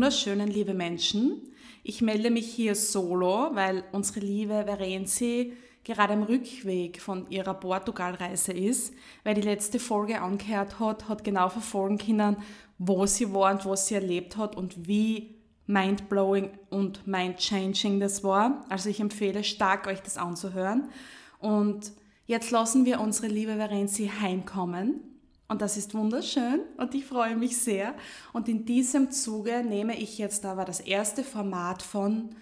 wunderschönen, liebe Menschen. Ich melde mich hier solo, weil unsere liebe Verenzi gerade am Rückweg von ihrer Portugalreise ist, weil die letzte Folge angehört hat, hat genau verfolgen können, wo sie war und was sie erlebt hat und wie mindblowing und mind-changing das war. Also ich empfehle stark, euch das anzuhören. Und jetzt lassen wir unsere liebe Verenzi heimkommen. Und das ist wunderschön und ich freue mich sehr. Und in diesem Zuge nehme ich jetzt aber das erste Format von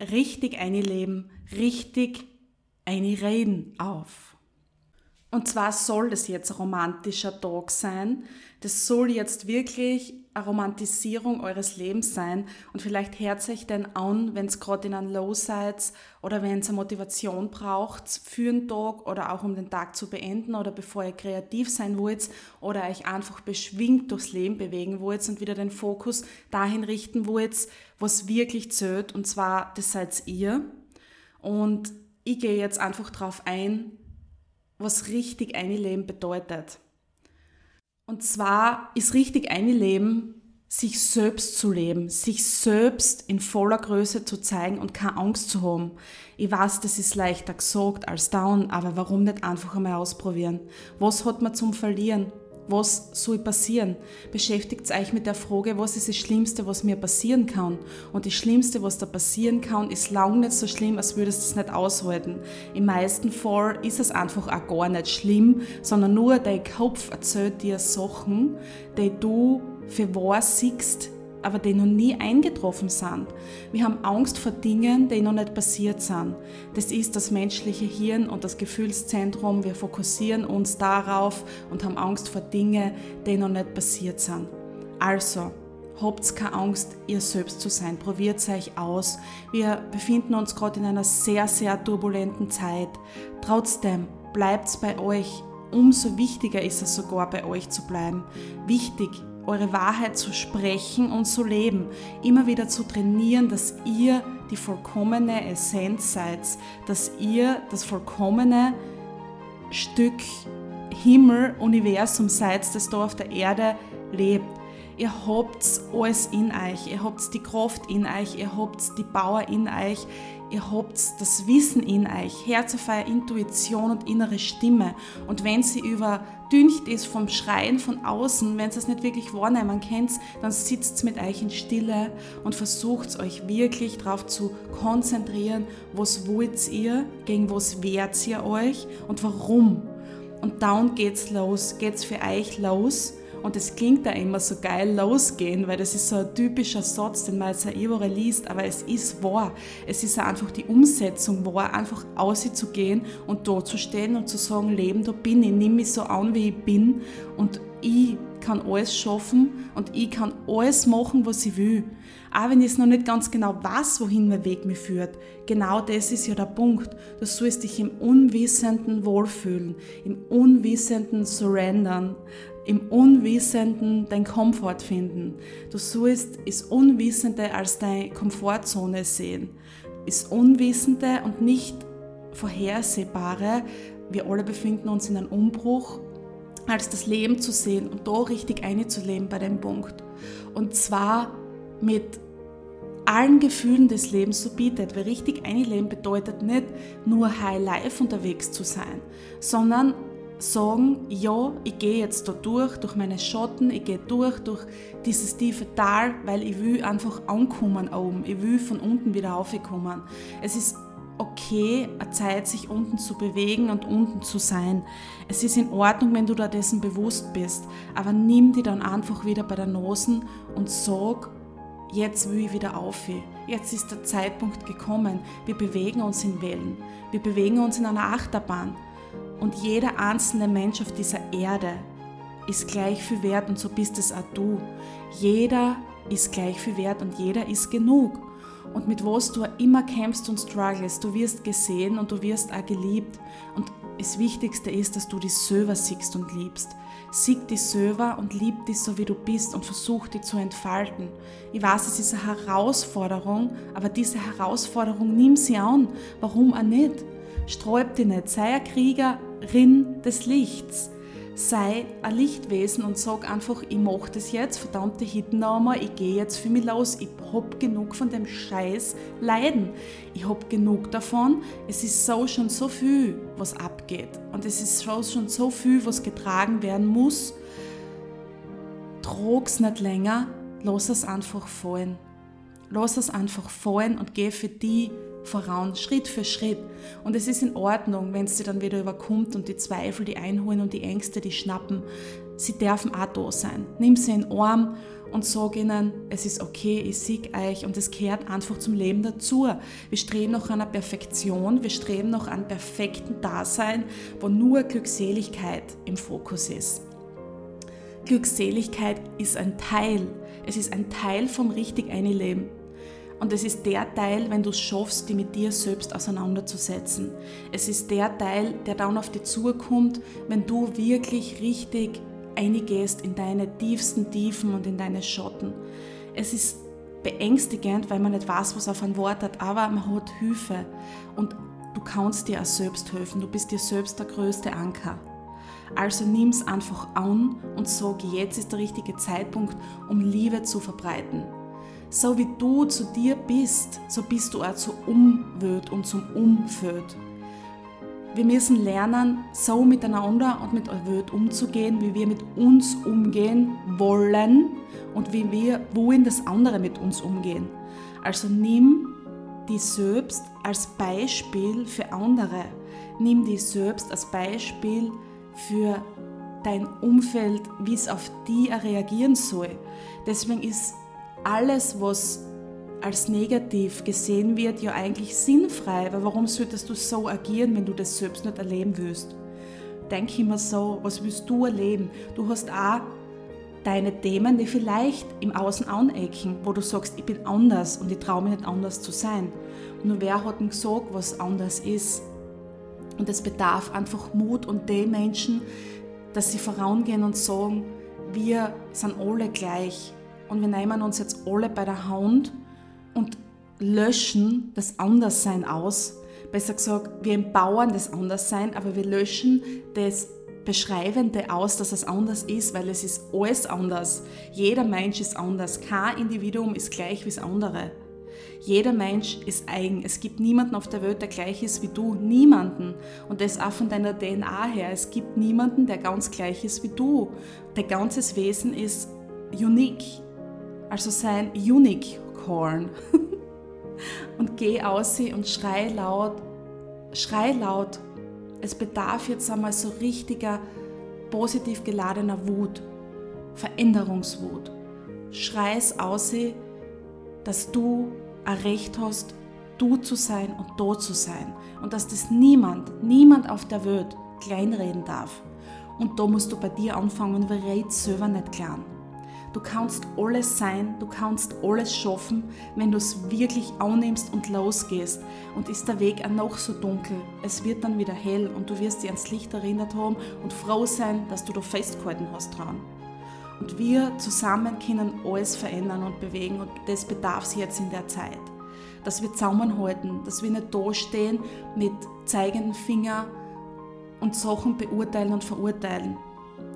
richtig einleben, richtig einreden auf. Und zwar soll das jetzt romantischer Tag sein. Das soll jetzt wirklich eine Romantisierung eures Lebens sein. Und vielleicht hört euch denn an, wenn es gerade in einem Low seid oder wenn eine Motivation braucht für einen Tag oder auch um den Tag zu beenden oder bevor ihr kreativ sein wollt oder euch einfach beschwingt durchs Leben bewegen wollt und wieder den Fokus dahin richten wollt, was wirklich zählt. Und zwar, das seid ihr. Und ich gehe jetzt einfach drauf ein, was richtig einleben bedeutet. Und zwar ist richtig einleben, sich selbst zu leben, sich selbst in voller Größe zu zeigen und keine Angst zu haben. Ich weiß, das ist leichter gesagt als down, aber warum nicht einfach einmal ausprobieren? Was hat man zum Verlieren? Was soll passieren? Beschäftigt euch mit der Frage, was ist das Schlimmste, was mir passieren kann? Und das Schlimmste, was da passieren kann, ist lang nicht so schlimm, als würdest du es nicht aushalten. Im meisten Fall ist es einfach auch gar nicht schlimm, sondern nur dein Kopf erzählt dir Sachen, die du für wahr siehst, aber die noch nie eingetroffen sind. Wir haben Angst vor Dingen, die noch nicht passiert sind. Das ist das menschliche Hirn und das Gefühlszentrum. Wir fokussieren uns darauf und haben Angst vor Dingen, die noch nicht passiert sind. Also, habt keine Angst, ihr selbst zu sein. Probiert euch aus. Wir befinden uns gerade in einer sehr, sehr turbulenten Zeit. Trotzdem, bleibt bei euch. Umso wichtiger ist es sogar, bei euch zu bleiben. Wichtig, eure Wahrheit zu sprechen und zu leben. Immer wieder zu trainieren, dass ihr die vollkommene Essenz seid, dass ihr das vollkommene Stück Himmel, Universum seid, das da auf der Erde lebt. Ihr habt alles in euch, ihr habt die Kraft in euch, ihr habt die Power in euch, ihr habt das Wissen in euch, Herz auf eure Intuition und innere Stimme. Und wenn sie überdüncht ist vom Schreien von außen, wenn ihr es nicht wirklich wahrnehmen könnt, dann sitzt mit euch in Stille und versucht euch wirklich darauf zu konzentrieren, was wollt ihr, gegen was wehrt ihr euch und warum. Und dann geht's los, geht's für euch los. Und es klingt da immer so geil, losgehen, weil das ist so ein typischer Satz, den man jetzt überall liest, aber es ist wahr. Es ist einfach die Umsetzung wahr, einfach auszugehen und da zu stehen und zu sagen, Leben, da bin ich, nimm mich so an, wie ich bin und ich kann alles schaffen und ich kann alles machen, was ich will. Auch wenn ich es noch nicht ganz genau weiß, wohin mein Weg mich führt. Genau das ist ja der Punkt. Du sollst dich im Unwissenden wohlfühlen, im Unwissenden surrendern, im Unwissenden dein Komfort finden. Du sollst das Unwissende als deine Komfortzone sehen. Das Unwissende und nicht Vorhersehbare. Wir alle befinden uns in einem Umbruch als das Leben zu sehen und da richtig einzuleben bei dem Punkt. Und zwar mit allen Gefühlen des Lebens so bietet. Weil richtig einleben bedeutet nicht nur High Life unterwegs zu sein, sondern sagen, ja, ich gehe jetzt da durch, durch meine Schatten, ich gehe durch, durch dieses tiefe Tal, weil ich will einfach ankommen oben, ich will von unten wieder raufkommen. Es ist okay, eine Zeit, sich unten zu bewegen und unten zu sein. Es ist in Ordnung, wenn du da dessen bewusst bist, aber nimm die dann einfach wieder bei der Nosen und sag, jetzt will ich wieder auf. Jetzt ist der Zeitpunkt gekommen. Wir bewegen uns in Wellen. Wir bewegen uns in einer Achterbahn. Und jeder einzelne Mensch auf dieser Erde ist gleich viel wert und so bist es auch du. Jeder ist gleich viel wert und jeder ist genug. Und mit was du immer kämpfst und struggles, du wirst gesehen und du wirst auch geliebt. Und das Wichtigste ist, dass du dich selber siehst und liebst. Sieg dich selber und lieb dich so, wie du bist und versuch dich zu entfalten. Ich weiß, es ist eine Herausforderung, aber diese Herausforderung nimm sie an. Warum auch nicht? Sträub dich nicht. Sei ein Kriegerin des Lichts sei ein Lichtwesen und sag einfach, ich mache das jetzt, verdammte Hitten ich gehe jetzt für mich los, ich hab genug von dem Scheiß Leiden. Ich hab genug davon. Es ist so schon so viel, was abgeht. Und es ist so schon so viel, was getragen werden muss. Trag's nicht länger, lass es einfach fallen. Lass es einfach fallen und geh für die voran, Schritt für Schritt. Und es ist in Ordnung, wenn es dir dann wieder überkommt und die Zweifel, die einholen und die Ängste, die schnappen. Sie dürfen auch da sein. Nimm sie in den Arm und sag ihnen, es ist okay, ich sieg euch und es gehört einfach zum Leben dazu. Wir streben nach einer Perfektion, wir streben nach einem perfekten Dasein, wo nur Glückseligkeit im Fokus ist. Glückseligkeit ist ein Teil, es ist ein Teil vom richtig eine Leben. Und es ist der Teil, wenn du es schaffst, dich mit dir selbst auseinanderzusetzen. Es ist der Teil, der dann auf dich zukommt, wenn du wirklich richtig eingehst in deine tiefsten Tiefen und in deine Schotten. Es ist beängstigend, weil man nicht weiß, was auf ein Wort hat, aber man hat Hilfe. Und du kannst dir auch selbst helfen. Du bist dir selbst der größte Anker. Also nimm es einfach an und sag, jetzt ist der richtige Zeitpunkt, um Liebe zu verbreiten so wie du zu dir bist, so bist du auch zur Umwelt und zum Umfeld. Wir müssen lernen, so miteinander und mit der Welt umzugehen, wie wir mit uns umgehen wollen und wie wir wollen, dass andere mit uns umgehen. Also nimm die selbst als Beispiel für andere. Nimm die selbst als Beispiel für dein Umfeld, wie es auf die reagieren soll. Deswegen ist alles, was als negativ gesehen wird, ja eigentlich sinnfrei, weil warum solltest du so agieren, wenn du das selbst nicht erleben willst? Denk immer so, was willst du erleben? Du hast auch deine Themen, die vielleicht im Außen anecken, wo du sagst, ich bin anders und ich traue mich nicht anders zu sein. Nur wer hat denn gesagt, was anders ist? Und es bedarf einfach Mut und den Menschen, dass sie vorangehen und sagen, wir sind alle gleich und wir nehmen uns jetzt alle bei der Hand und löschen das Anderssein aus. Besser gesagt, wir empowern das Anderssein, aber wir löschen das Beschreibende aus, dass es anders ist, weil es ist alles anders. Jeder Mensch ist anders. Kein Individuum ist gleich wie das andere. Jeder Mensch ist eigen. Es gibt niemanden auf der Welt, der gleich ist wie du. Niemanden. Und das auch von deiner DNA her. Es gibt niemanden, der ganz gleich ist wie du. Dein ganzes Wesen ist unique also sein Unicorn. und geh aus und schrei laut, schrei laut. Es bedarf jetzt einmal so richtiger, positiv geladener Wut, Veränderungswut. Schrei es aus dass du ein Recht hast, du zu sein und dort zu sein. Und dass das niemand, niemand auf der Welt kleinreden darf. Und da musst du bei dir anfangen und red selber nicht klein. Du kannst alles sein, du kannst alles schaffen, wenn du es wirklich annimmst und losgehst. Und ist der Weg auch noch so dunkel, es wird dann wieder hell und du wirst dich ans Licht erinnert haben und froh sein, dass du da festgehalten hast dran. Und wir zusammen können alles verändern und bewegen und das bedarf es jetzt in der Zeit. Dass wir zusammenhalten, dass wir nicht da stehen mit zeigenden Finger und Sachen beurteilen und verurteilen.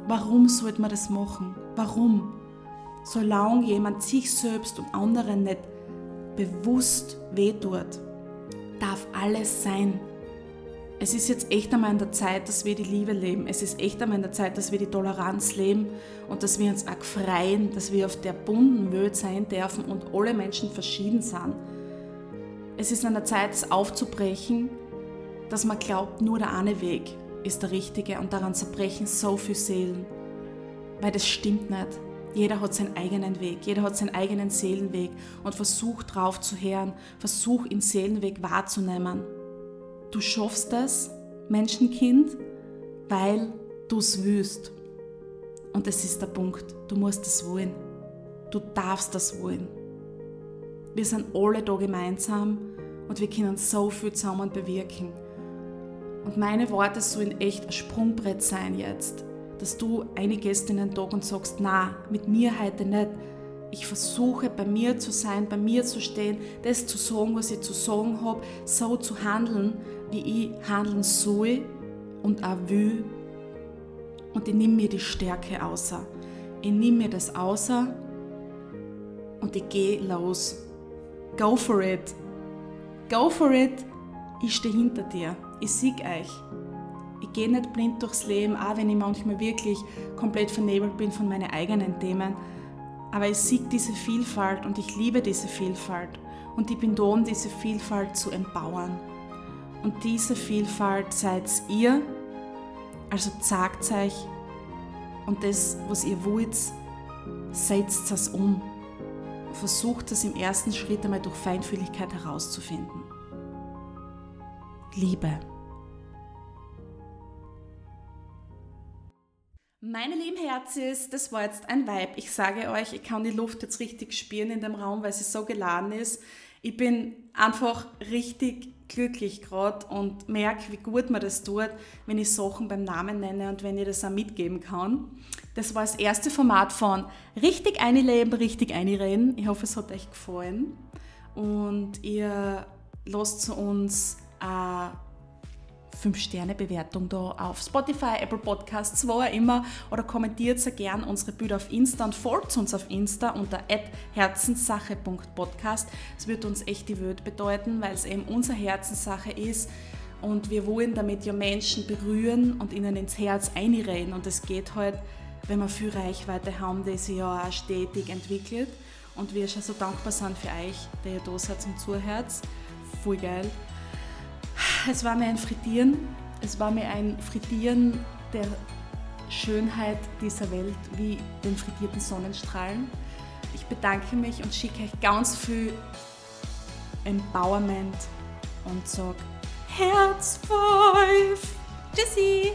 Warum sollte man das machen? Warum? Solange jemand sich selbst und anderen nicht bewusst wehtut, darf alles sein. Es ist jetzt echt einmal in der Zeit, dass wir die Liebe leben. Es ist echt einmal in der Zeit, dass wir die Toleranz leben und dass wir uns auch freien, dass wir auf der bunten Welt sein dürfen und alle Menschen verschieden sind. Es ist an der Zeit, es aufzubrechen, dass man glaubt, nur der eine Weg ist der richtige und daran zerbrechen so viele Seelen. Weil das stimmt nicht. Jeder hat seinen eigenen Weg, jeder hat seinen eigenen Seelenweg und versuch drauf zu hören, versuch den Seelenweg wahrzunehmen. Du schaffst es, Menschenkind, weil du es willst. Und das ist der Punkt. Du musst das wollen. Du darfst das wollen. Wir sind alle da gemeinsam und wir können so viel zusammen bewirken. Und meine Worte sollen echt ein Sprungbrett sein jetzt, dass du eingehst in den Tag und sagst, na, mit mir heute nicht. Ich versuche bei mir zu sein, bei mir zu stehen, das zu sagen, was ich zu sagen habe, so zu handeln, wie ich handeln soll und auch will. Und ich nehme mir die Stärke außer. Ich nehme mir das außer und ich gehe los. Go for it. Go for it. Ich stehe hinter dir. Ich sehe euch. Ich gehe nicht blind durchs Leben, auch wenn ich manchmal wirklich komplett vernebelt bin von meinen eigenen Themen. Aber ich sehe diese Vielfalt und ich liebe diese Vielfalt. Und ich bin da, um diese Vielfalt zu empowern. Und diese Vielfalt seid ihr, also sagt euch, und das, was ihr wollt, setzt es um. Versucht es im ersten Schritt einmal durch Feinfühligkeit herauszufinden. Liebe. Meine lieben Herzis, das war jetzt ein Vibe. Ich sage euch, ich kann die Luft jetzt richtig spüren in dem Raum, weil sie so geladen ist. Ich bin einfach richtig glücklich gerade und merke, wie gut mir das tut, wenn ich Sachen beim Namen nenne und wenn ich das auch mitgeben kann. Das war das erste Format von Richtig einleben, richtig einreden. Ich hoffe, es hat euch gefallen. Und ihr lasst zu uns äh, 5-Sterne-Bewertung da auf Spotify, Apple Podcasts, wo auch immer. Oder kommentiert sehr gern unsere Bilder auf Insta und folgt uns auf Insta unter herzenssache.podcast. Es wird uns echt die Welt bedeuten, weil es eben unsere Herzenssache ist. Und wir wollen damit ja Menschen berühren und ihnen ins Herz einreden. Und es geht halt, wenn wir viel Reichweite haben, die sich ja auch stetig entwickelt. Und wir schon so dankbar sind für euch, der ihr da seid und zuhört. Voll geil. Es war mir ein Frittieren. Es war mir ein Frittieren der Schönheit dieser Welt wie den frittierten Sonnenstrahlen. Ich bedanke mich und schicke euch ganz viel Empowerment und sage Herz 5. Tschüssi!